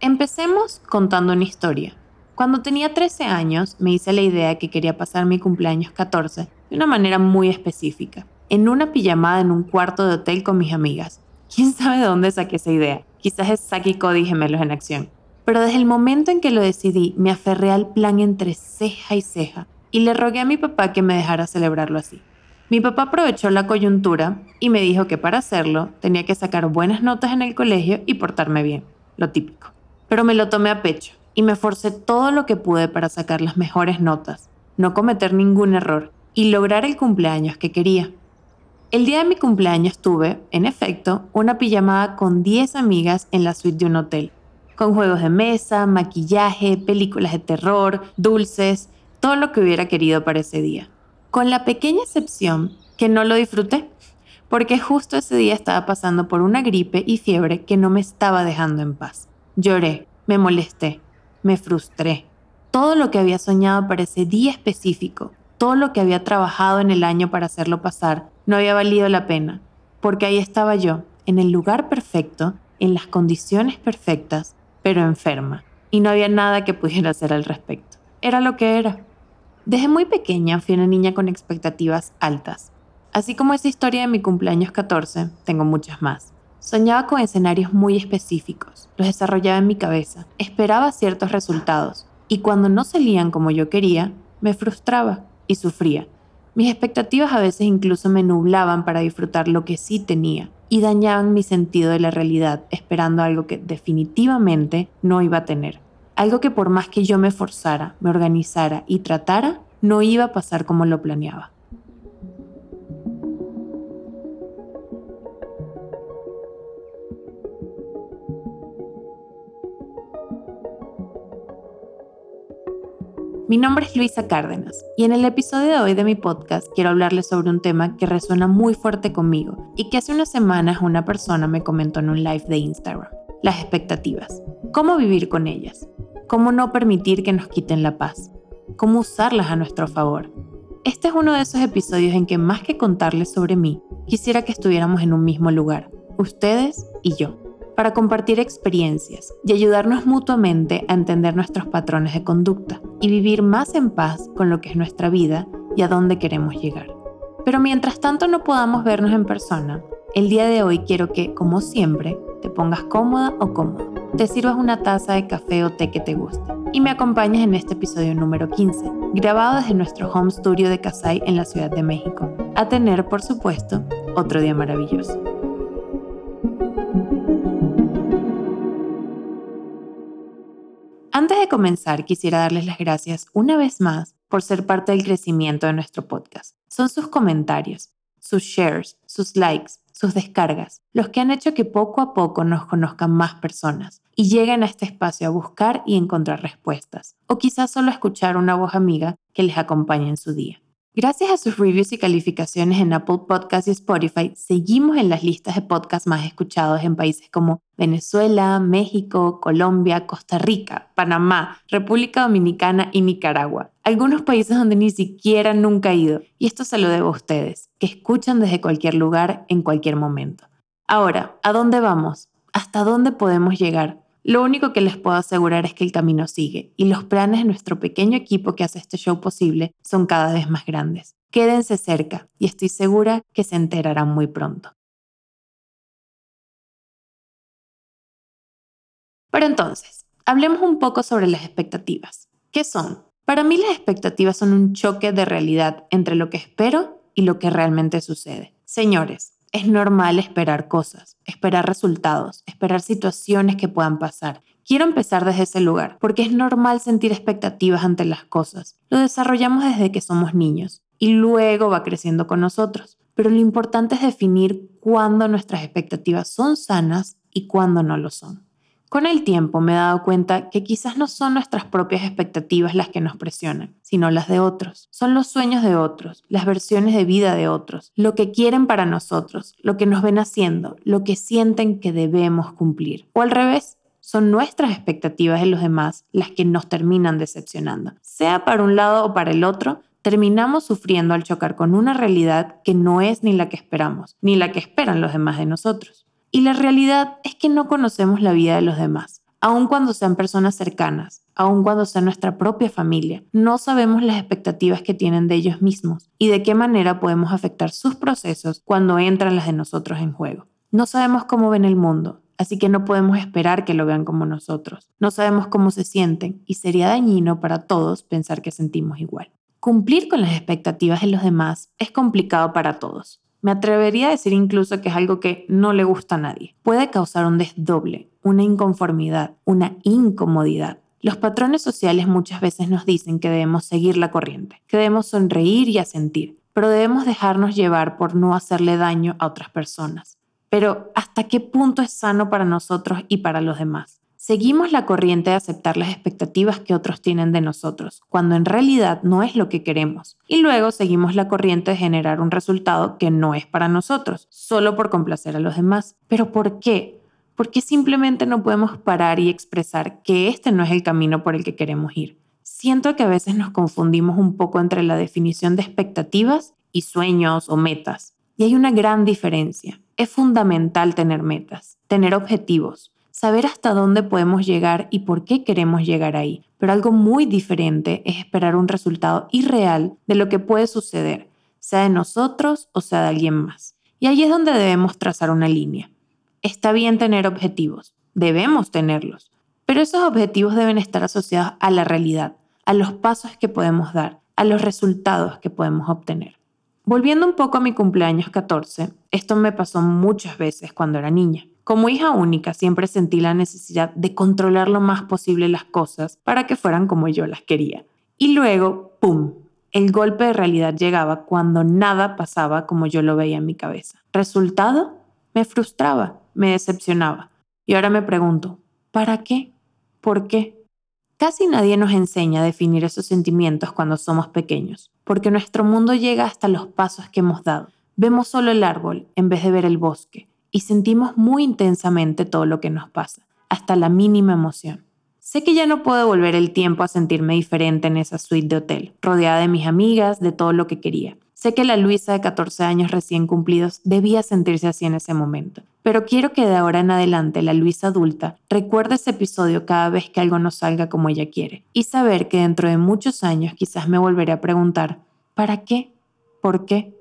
Empecemos contando una historia. Cuando tenía 13 años me hice la idea que quería pasar mi cumpleaños 14 de una manera muy específica, en una pijamada en un cuarto de hotel con mis amigas. ¿Quién sabe de dónde saqué esa idea? Quizás es Saki Cody gemelos en acción. Pero desde el momento en que lo decidí, me aferré al plan entre ceja y ceja y le rogué a mi papá que me dejara celebrarlo así. Mi papá aprovechó la coyuntura y me dijo que para hacerlo tenía que sacar buenas notas en el colegio y portarme bien, lo típico. Pero me lo tomé a pecho y me forcé todo lo que pude para sacar las mejores notas, no cometer ningún error y lograr el cumpleaños que quería. El día de mi cumpleaños tuve, en efecto, una pijamada con 10 amigas en la suite de un hotel, con juegos de mesa, maquillaje, películas de terror, dulces, todo lo que hubiera querido para ese día con la pequeña excepción que no lo disfruté, porque justo ese día estaba pasando por una gripe y fiebre que no me estaba dejando en paz. Lloré, me molesté, me frustré. Todo lo que había soñado para ese día específico, todo lo que había trabajado en el año para hacerlo pasar, no había valido la pena, porque ahí estaba yo, en el lugar perfecto, en las condiciones perfectas, pero enferma, y no había nada que pudiera hacer al respecto. Era lo que era. Desde muy pequeña fui una niña con expectativas altas. Así como esa historia de mi cumpleaños 14, tengo muchas más. Soñaba con escenarios muy específicos, los desarrollaba en mi cabeza, esperaba ciertos resultados, y cuando no salían como yo quería, me frustraba y sufría. Mis expectativas a veces incluso me nublaban para disfrutar lo que sí tenía y dañaban mi sentido de la realidad esperando algo que definitivamente no iba a tener. Algo que por más que yo me forzara, me organizara y tratara, no iba a pasar como lo planeaba. Mi nombre es Luisa Cárdenas y en el episodio de hoy de mi podcast quiero hablarles sobre un tema que resuena muy fuerte conmigo y que hace unas semanas una persona me comentó en un live de Instagram. Las expectativas. ¿Cómo vivir con ellas? cómo no permitir que nos quiten la paz, cómo usarlas a nuestro favor. Este es uno de esos episodios en que más que contarles sobre mí, quisiera que estuviéramos en un mismo lugar, ustedes y yo, para compartir experiencias y ayudarnos mutuamente a entender nuestros patrones de conducta y vivir más en paz con lo que es nuestra vida y a dónde queremos llegar. Pero mientras tanto no podamos vernos en persona, el día de hoy quiero que, como siempre, te pongas cómoda o cómodo te sirvas una taza de café o té que te guste y me acompañes en este episodio número 15, grabado desde nuestro home studio de Casay en la Ciudad de México. A tener, por supuesto, otro día maravilloso. Antes de comenzar, quisiera darles las gracias una vez más por ser parte del crecimiento de nuestro podcast. Son sus comentarios, sus shares, sus likes, sus descargas, los que han hecho que poco a poco nos conozcan más personas y lleguen a este espacio a buscar y encontrar respuestas, o quizás solo escuchar una voz amiga que les acompañe en su día. Gracias a sus reviews y calificaciones en Apple Podcasts y Spotify, seguimos en las listas de podcasts más escuchados en países como Venezuela, México, Colombia, Costa Rica, Panamá, República Dominicana y Nicaragua. Algunos países donde ni siquiera nunca he ido. Y esto se lo debo a ustedes, que escuchan desde cualquier lugar, en cualquier momento. Ahora, ¿a dónde vamos? ¿Hasta dónde podemos llegar? Lo único que les puedo asegurar es que el camino sigue y los planes de nuestro pequeño equipo que hace este show posible son cada vez más grandes. Quédense cerca y estoy segura que se enterarán muy pronto. Pero entonces, hablemos un poco sobre las expectativas. ¿Qué son? Para mí las expectativas son un choque de realidad entre lo que espero y lo que realmente sucede. Señores, es normal esperar cosas, esperar resultados, esperar situaciones que puedan pasar. Quiero empezar desde ese lugar, porque es normal sentir expectativas ante las cosas. Lo desarrollamos desde que somos niños y luego va creciendo con nosotros. Pero lo importante es definir cuándo nuestras expectativas son sanas y cuándo no lo son. Con el tiempo me he dado cuenta que quizás no son nuestras propias expectativas las que nos presionan, sino las de otros. Son los sueños de otros, las versiones de vida de otros, lo que quieren para nosotros, lo que nos ven haciendo, lo que sienten que debemos cumplir. O al revés, son nuestras expectativas de los demás las que nos terminan decepcionando. Sea para un lado o para el otro, terminamos sufriendo al chocar con una realidad que no es ni la que esperamos, ni la que esperan los demás de nosotros. Y la realidad es que no conocemos la vida de los demás. aun cuando sean personas cercanas, aun cuando sea nuestra propia familia. No sabemos las expectativas que tienen de ellos mismos y de qué manera podemos afectar sus procesos cuando entran las de nosotros en juego. No sabemos cómo ven el mundo, así que no podemos esperar que lo vean como nosotros. No sabemos cómo se sienten y sería dañino para todos pensar que sentimos igual. Cumplir con las expectativas de los demás es complicado para todos. Me atrevería a decir incluso que es algo que no le gusta a nadie. Puede causar un desdoble, una inconformidad, una incomodidad. Los patrones sociales muchas veces nos dicen que debemos seguir la corriente, que debemos sonreír y asentir, pero debemos dejarnos llevar por no hacerle daño a otras personas. Pero ¿hasta qué punto es sano para nosotros y para los demás? Seguimos la corriente de aceptar las expectativas que otros tienen de nosotros, cuando en realidad no es lo que queremos. Y luego seguimos la corriente de generar un resultado que no es para nosotros, solo por complacer a los demás. ¿Pero por qué? Porque simplemente no podemos parar y expresar que este no es el camino por el que queremos ir. Siento que a veces nos confundimos un poco entre la definición de expectativas y sueños o metas. Y hay una gran diferencia. Es fundamental tener metas, tener objetivos, saber hasta dónde podemos llegar y por qué queremos llegar ahí. Pero algo muy diferente es esperar un resultado irreal de lo que puede suceder, sea de nosotros o sea de alguien más. Y ahí es donde debemos trazar una línea. Está bien tener objetivos, debemos tenerlos, pero esos objetivos deben estar asociados a la realidad, a los pasos que podemos dar, a los resultados que podemos obtener. Volviendo un poco a mi cumpleaños 14, esto me pasó muchas veces cuando era niña. Como hija única siempre sentí la necesidad de controlar lo más posible las cosas para que fueran como yo las quería. Y luego, ¡pum! El golpe de realidad llegaba cuando nada pasaba como yo lo veía en mi cabeza. Resultado, me frustraba, me decepcionaba. Y ahora me pregunto, ¿para qué? ¿Por qué? Casi nadie nos enseña a definir esos sentimientos cuando somos pequeños, porque nuestro mundo llega hasta los pasos que hemos dado. Vemos solo el árbol en vez de ver el bosque, y sentimos muy intensamente todo lo que nos pasa, hasta la mínima emoción. Sé que ya no puedo volver el tiempo a sentirme diferente en esa suite de hotel, rodeada de mis amigas, de todo lo que quería. Sé que la Luisa de 14 años recién cumplidos debía sentirse así en ese momento, pero quiero que de ahora en adelante la Luisa adulta recuerde ese episodio cada vez que algo no salga como ella quiere y saber que dentro de muchos años quizás me volveré a preguntar, ¿para qué? ¿Por qué?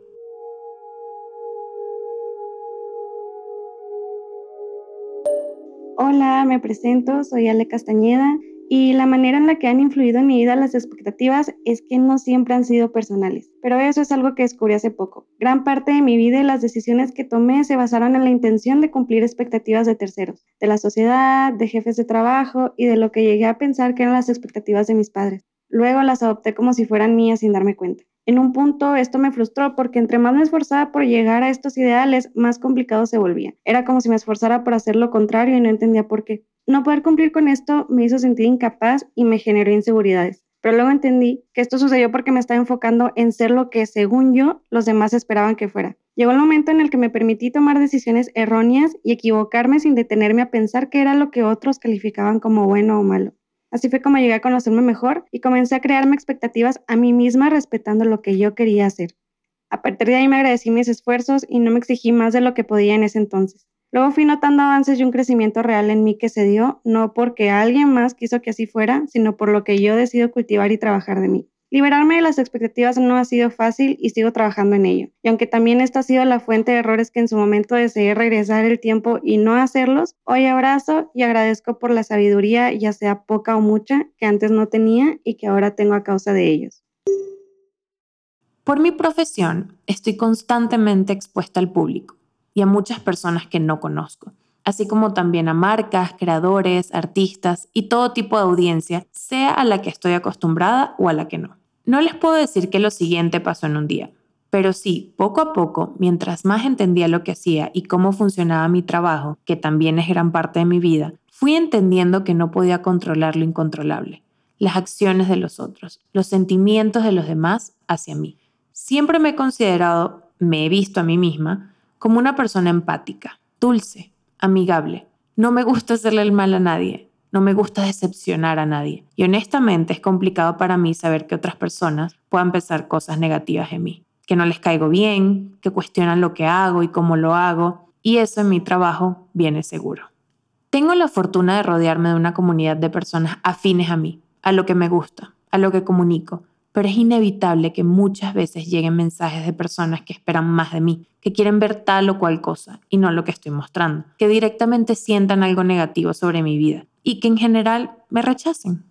Hola, me presento, soy Ale Castañeda y la manera en la que han influido en mi vida las expectativas es que no siempre han sido personales. Pero eso es algo que descubrí hace poco. Gran parte de mi vida y las decisiones que tomé se basaron en la intención de cumplir expectativas de terceros, de la sociedad, de jefes de trabajo y de lo que llegué a pensar que eran las expectativas de mis padres. Luego las adopté como si fueran mías sin darme cuenta. En un punto esto me frustró porque entre más me esforzaba por llegar a estos ideales, más complicado se volvía. Era como si me esforzara por hacer lo contrario y no entendía por qué. No poder cumplir con esto me hizo sentir incapaz y me generó inseguridades. Pero luego entendí que esto sucedió porque me estaba enfocando en ser lo que, según yo, los demás esperaban que fuera. Llegó el momento en el que me permití tomar decisiones erróneas y equivocarme sin detenerme a pensar qué era lo que otros calificaban como bueno o malo. Así fue como llegué a conocerme mejor y comencé a crearme expectativas a mí misma respetando lo que yo quería hacer. A partir de ahí me agradecí mis esfuerzos y no me exigí más de lo que podía en ese entonces. Luego fui notando avances y un crecimiento real en mí que se dio, no porque alguien más quiso que así fuera, sino por lo que yo decido cultivar y trabajar de mí. Liberarme de las expectativas no ha sido fácil y sigo trabajando en ello. Y aunque también esta ha sido la fuente de errores que en su momento deseé regresar el tiempo y no hacerlos, hoy abrazo y agradezco por la sabiduría, ya sea poca o mucha, que antes no tenía y que ahora tengo a causa de ellos. Por mi profesión, estoy constantemente expuesta al público y a muchas personas que no conozco así como también a marcas, creadores, artistas y todo tipo de audiencia, sea a la que estoy acostumbrada o a la que no. No les puedo decir que lo siguiente pasó en un día, pero sí, poco a poco, mientras más entendía lo que hacía y cómo funcionaba mi trabajo, que también es gran parte de mi vida, fui entendiendo que no podía controlar lo incontrolable, las acciones de los otros, los sentimientos de los demás hacia mí. Siempre me he considerado, me he visto a mí misma, como una persona empática, dulce, amigable. No me gusta hacerle el mal a nadie, no me gusta decepcionar a nadie. Y honestamente es complicado para mí saber que otras personas puedan pensar cosas negativas en mí, que no les caigo bien, que cuestionan lo que hago y cómo lo hago, y eso en mi trabajo viene seguro. Tengo la fortuna de rodearme de una comunidad de personas afines a mí, a lo que me gusta, a lo que comunico, pero es inevitable que muchas veces lleguen mensajes de personas que esperan más de mí, que quieren ver tal o cual cosa y no lo que estoy mostrando, que directamente sientan algo negativo sobre mi vida y que en general me rechacen.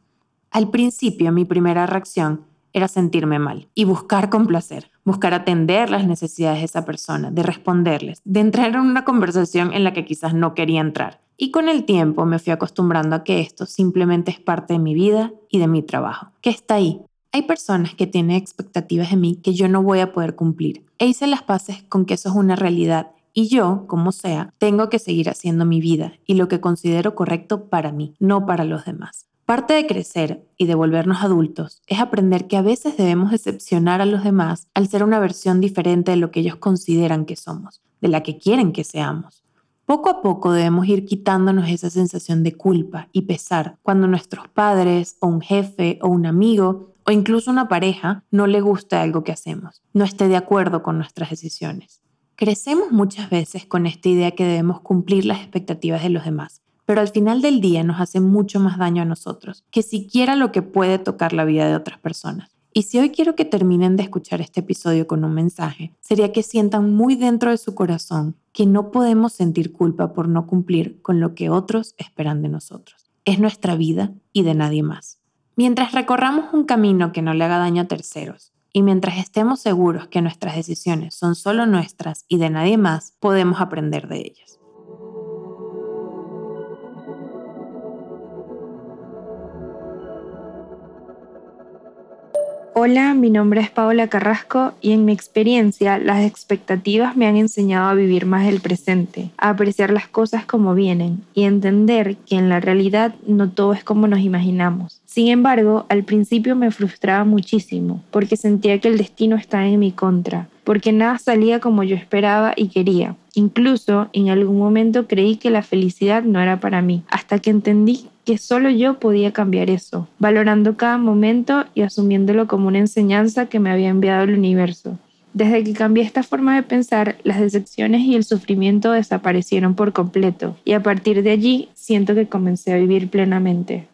Al principio mi primera reacción era sentirme mal y buscar complacer, buscar atender las necesidades de esa persona, de responderles, de entrar en una conversación en la que quizás no quería entrar. Y con el tiempo me fui acostumbrando a que esto simplemente es parte de mi vida y de mi trabajo, que está ahí, hay personas que tienen expectativas de mí que yo no voy a poder cumplir. E hice las paces con que eso es una realidad y yo, como sea, tengo que seguir haciendo mi vida y lo que considero correcto para mí, no para los demás. Parte de crecer y de volvernos adultos es aprender que a veces debemos decepcionar a los demás al ser una versión diferente de lo que ellos consideran que somos, de la que quieren que seamos. Poco a poco debemos ir quitándonos esa sensación de culpa y pesar cuando nuestros padres o un jefe o un amigo o incluso una pareja no le gusta algo que hacemos, no esté de acuerdo con nuestras decisiones. Crecemos muchas veces con esta idea que debemos cumplir las expectativas de los demás, pero al final del día nos hace mucho más daño a nosotros que siquiera lo que puede tocar la vida de otras personas. Y si hoy quiero que terminen de escuchar este episodio con un mensaje, sería que sientan muy dentro de su corazón que no podemos sentir culpa por no cumplir con lo que otros esperan de nosotros. Es nuestra vida y de nadie más. Mientras recorramos un camino que no le haga daño a terceros y mientras estemos seguros que nuestras decisiones son solo nuestras y de nadie más, podemos aprender de ellas. Hola, mi nombre es Paola Carrasco y en mi experiencia las expectativas me han enseñado a vivir más el presente, a apreciar las cosas como vienen y entender que en la realidad no todo es como nos imaginamos. Sin embargo, al principio me frustraba muchísimo porque sentía que el destino estaba en mi contra, porque nada salía como yo esperaba y quería. Incluso en algún momento creí que la felicidad no era para mí, hasta que entendí que solo yo podía cambiar eso, valorando cada momento y asumiéndolo como una enseñanza que me había enviado el universo. Desde que cambié esta forma de pensar, las decepciones y el sufrimiento desaparecieron por completo, y a partir de allí siento que comencé a vivir plenamente.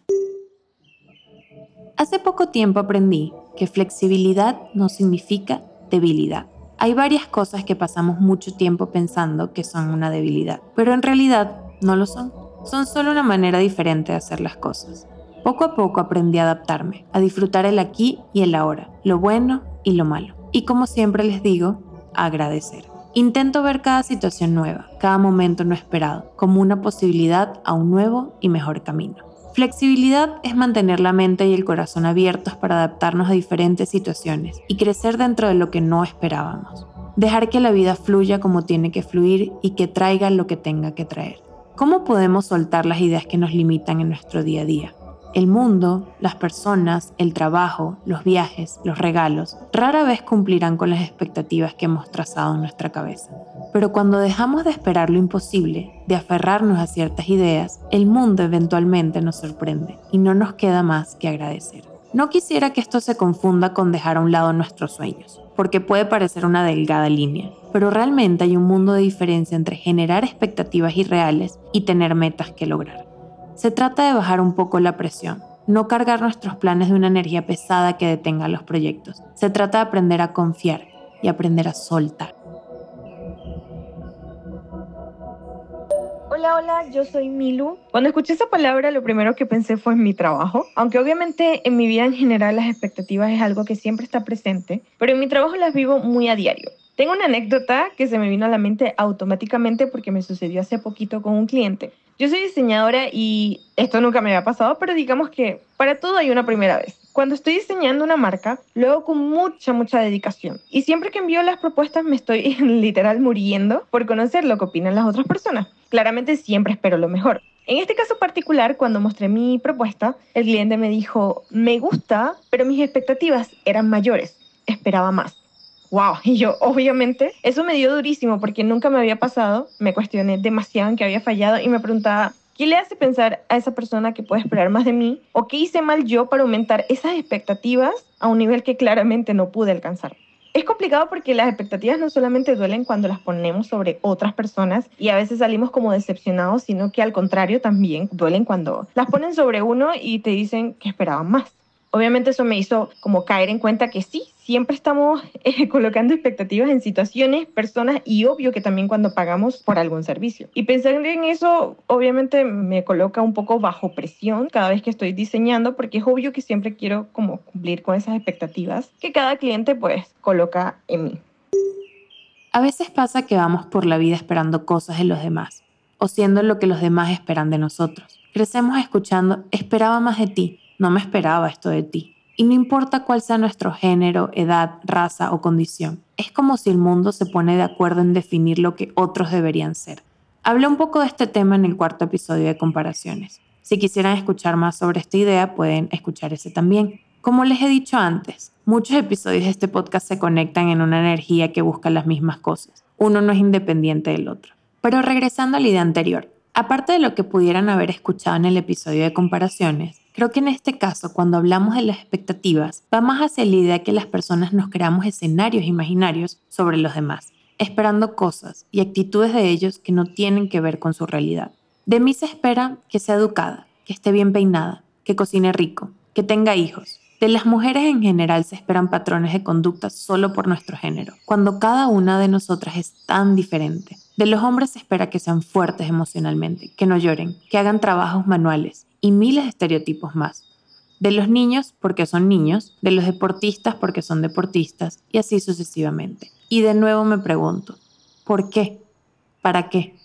Hace poco tiempo aprendí que flexibilidad no significa debilidad. Hay varias cosas que pasamos mucho tiempo pensando que son una debilidad, pero en realidad no lo son son solo una manera diferente de hacer las cosas. Poco a poco aprendí a adaptarme, a disfrutar el aquí y el ahora, lo bueno y lo malo. Y como siempre les digo, agradecer. Intento ver cada situación nueva, cada momento no esperado, como una posibilidad a un nuevo y mejor camino. Flexibilidad es mantener la mente y el corazón abiertos para adaptarnos a diferentes situaciones y crecer dentro de lo que no esperábamos. Dejar que la vida fluya como tiene que fluir y que traiga lo que tenga que traer. ¿Cómo podemos soltar las ideas que nos limitan en nuestro día a día? El mundo, las personas, el trabajo, los viajes, los regalos, rara vez cumplirán con las expectativas que hemos trazado en nuestra cabeza. Pero cuando dejamos de esperar lo imposible, de aferrarnos a ciertas ideas, el mundo eventualmente nos sorprende y no nos queda más que agradecer. No quisiera que esto se confunda con dejar a un lado nuestros sueños, porque puede parecer una delgada línea, pero realmente hay un mundo de diferencia entre generar expectativas irreales y tener metas que lograr. Se trata de bajar un poco la presión, no cargar nuestros planes de una energía pesada que detenga los proyectos. Se trata de aprender a confiar y aprender a soltar. Hola, hola, yo soy Milu. Cuando escuché esa palabra, lo primero que pensé fue en mi trabajo, aunque obviamente en mi vida en general las expectativas es algo que siempre está presente, pero en mi trabajo las vivo muy a diario. Tengo una anécdota que se me vino a la mente automáticamente porque me sucedió hace poquito con un cliente. Yo soy diseñadora y esto nunca me había pasado, pero digamos que para todo hay una primera vez. Cuando estoy diseñando una marca, lo hago con mucha, mucha dedicación. Y siempre que envío las propuestas me estoy literal muriendo por conocer lo que opinan las otras personas. Claramente siempre espero lo mejor. En este caso particular, cuando mostré mi propuesta, el cliente me dijo, me gusta, pero mis expectativas eran mayores, esperaba más wow. Y yo, obviamente, eso me dio durísimo porque nunca me había pasado. Me cuestioné demasiado en que había fallado y me preguntaba, ¿qué le hace pensar a esa persona que puede esperar más de mí? ¿O qué hice mal yo para aumentar esas expectativas a un nivel que claramente no pude alcanzar? Es complicado porque las expectativas no solamente duelen cuando las ponemos sobre otras personas y a veces salimos como decepcionados, sino que al contrario también duelen cuando las ponen sobre uno y te dicen que esperaban más. Obviamente eso me hizo como caer en cuenta que sí, siempre estamos eh, colocando expectativas en situaciones, personas y obvio que también cuando pagamos por algún servicio. Y pensar en eso obviamente me coloca un poco bajo presión cada vez que estoy diseñando porque es obvio que siempre quiero como cumplir con esas expectativas que cada cliente pues coloca en mí. A veces pasa que vamos por la vida esperando cosas de los demás o siendo lo que los demás esperan de nosotros. Crecemos escuchando, esperaba más de ti, no me esperaba esto de ti. Y no importa cuál sea nuestro género, edad, raza o condición, es como si el mundo se pone de acuerdo en definir lo que otros deberían ser. Hablé un poco de este tema en el cuarto episodio de Comparaciones. Si quisieran escuchar más sobre esta idea, pueden escuchar ese también. Como les he dicho antes, muchos episodios de este podcast se conectan en una energía que busca las mismas cosas. Uno no es independiente del otro. Pero regresando a la idea anterior, aparte de lo que pudieran haber escuchado en el episodio de comparaciones, Creo que en este caso, cuando hablamos de las expectativas, va más hacia la idea que las personas nos creamos escenarios imaginarios sobre los demás, esperando cosas y actitudes de ellos que no tienen que ver con su realidad. De mí se espera que sea educada, que esté bien peinada, que cocine rico, que tenga hijos. De las mujeres en general se esperan patrones de conducta solo por nuestro género, cuando cada una de nosotras es tan diferente. De los hombres se espera que sean fuertes emocionalmente, que no lloren, que hagan trabajos manuales, y miles de estereotipos más. De los niños porque son niños, de los deportistas porque son deportistas y así sucesivamente. Y de nuevo me pregunto, ¿por qué? ¿Para qué?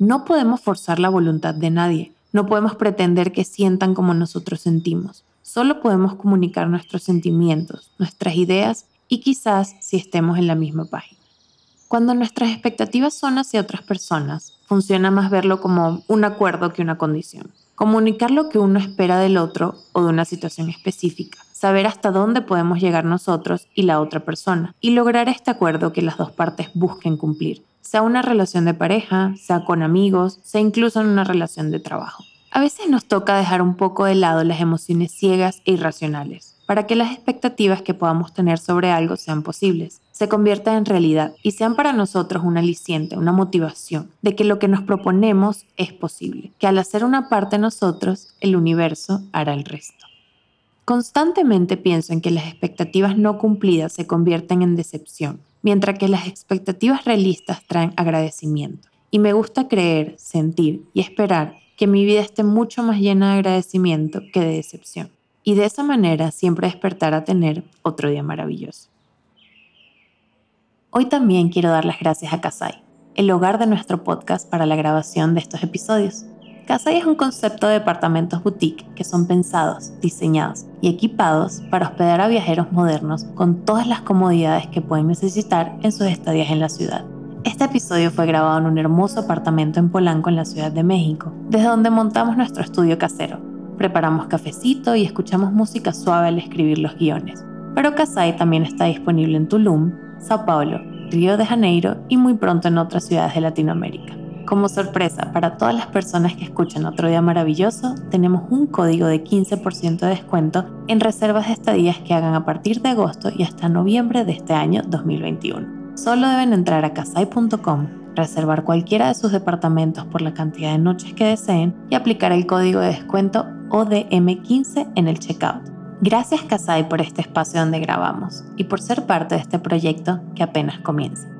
No podemos forzar la voluntad de nadie, no podemos pretender que sientan como nosotros sentimos, solo podemos comunicar nuestros sentimientos, nuestras ideas y quizás si estemos en la misma página. Cuando nuestras expectativas son hacia otras personas, funciona más verlo como un acuerdo que una condición comunicar lo que uno espera del otro o de una situación específica, saber hasta dónde podemos llegar nosotros y la otra persona, y lograr este acuerdo que las dos partes busquen cumplir, sea una relación de pareja, sea con amigos, sea incluso en una relación de trabajo. A veces nos toca dejar un poco de lado las emociones ciegas e irracionales, para que las expectativas que podamos tener sobre algo sean posibles se conviertan en realidad y sean para nosotros un aliciente, una motivación de que lo que nos proponemos es posible, que al hacer una parte nosotros, el universo hará el resto. Constantemente pienso en que las expectativas no cumplidas se convierten en decepción, mientras que las expectativas realistas traen agradecimiento. Y me gusta creer, sentir y esperar que mi vida esté mucho más llena de agradecimiento que de decepción. Y de esa manera siempre despertar a tener otro día maravilloso. Hoy también quiero dar las gracias a Kasai, el hogar de nuestro podcast para la grabación de estos episodios. Kasai es un concepto de departamentos boutique que son pensados, diseñados y equipados para hospedar a viajeros modernos con todas las comodidades que pueden necesitar en sus estadías en la ciudad. Este episodio fue grabado en un hermoso apartamento en Polanco, en la Ciudad de México, desde donde montamos nuestro estudio casero. Preparamos cafecito y escuchamos música suave al escribir los guiones. Pero Kasai también está disponible en Tulum, Sao Paulo, Río de Janeiro y muy pronto en otras ciudades de Latinoamérica. Como sorpresa para todas las personas que escuchan Otro Día Maravilloso, tenemos un código de 15% de descuento en reservas de estadías que hagan a partir de agosto y hasta noviembre de este año 2021. Solo deben entrar a casai.com, reservar cualquiera de sus departamentos por la cantidad de noches que deseen y aplicar el código de descuento ODM15 en el checkout. Gracias Kasai por este espacio donde grabamos y por ser parte de este proyecto que apenas comienza.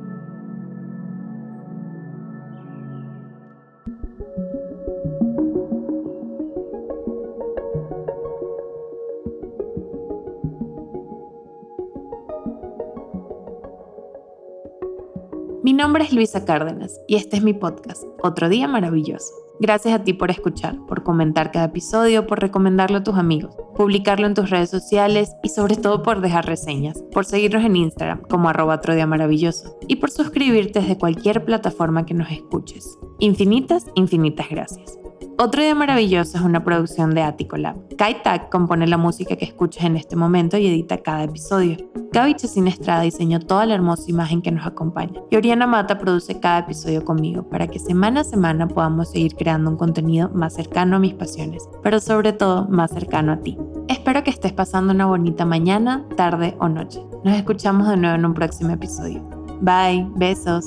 Mi nombre es Luisa Cárdenas y este es mi podcast, Otro Día Maravilloso. Gracias a ti por escuchar, por comentar cada episodio, por recomendarlo a tus amigos, publicarlo en tus redes sociales y sobre todo por dejar reseñas, por seguirnos en Instagram como arroba maravilloso y por suscribirte desde cualquier plataforma que nos escuches. Infinitas, infinitas gracias. Otro Día Maravilloso es una producción de Attico Lab. Kai Tak compone la música que escuchas en este momento y edita cada episodio. Gaby Chesina Estrada diseñó toda la hermosa imagen que nos acompaña. Y Oriana Mata produce cada episodio conmigo para que semana a semana podamos seguir creando un contenido más cercano a mis pasiones, pero sobre todo más cercano a ti. Espero que estés pasando una bonita mañana, tarde o noche. Nos escuchamos de nuevo en un próximo episodio. Bye, besos.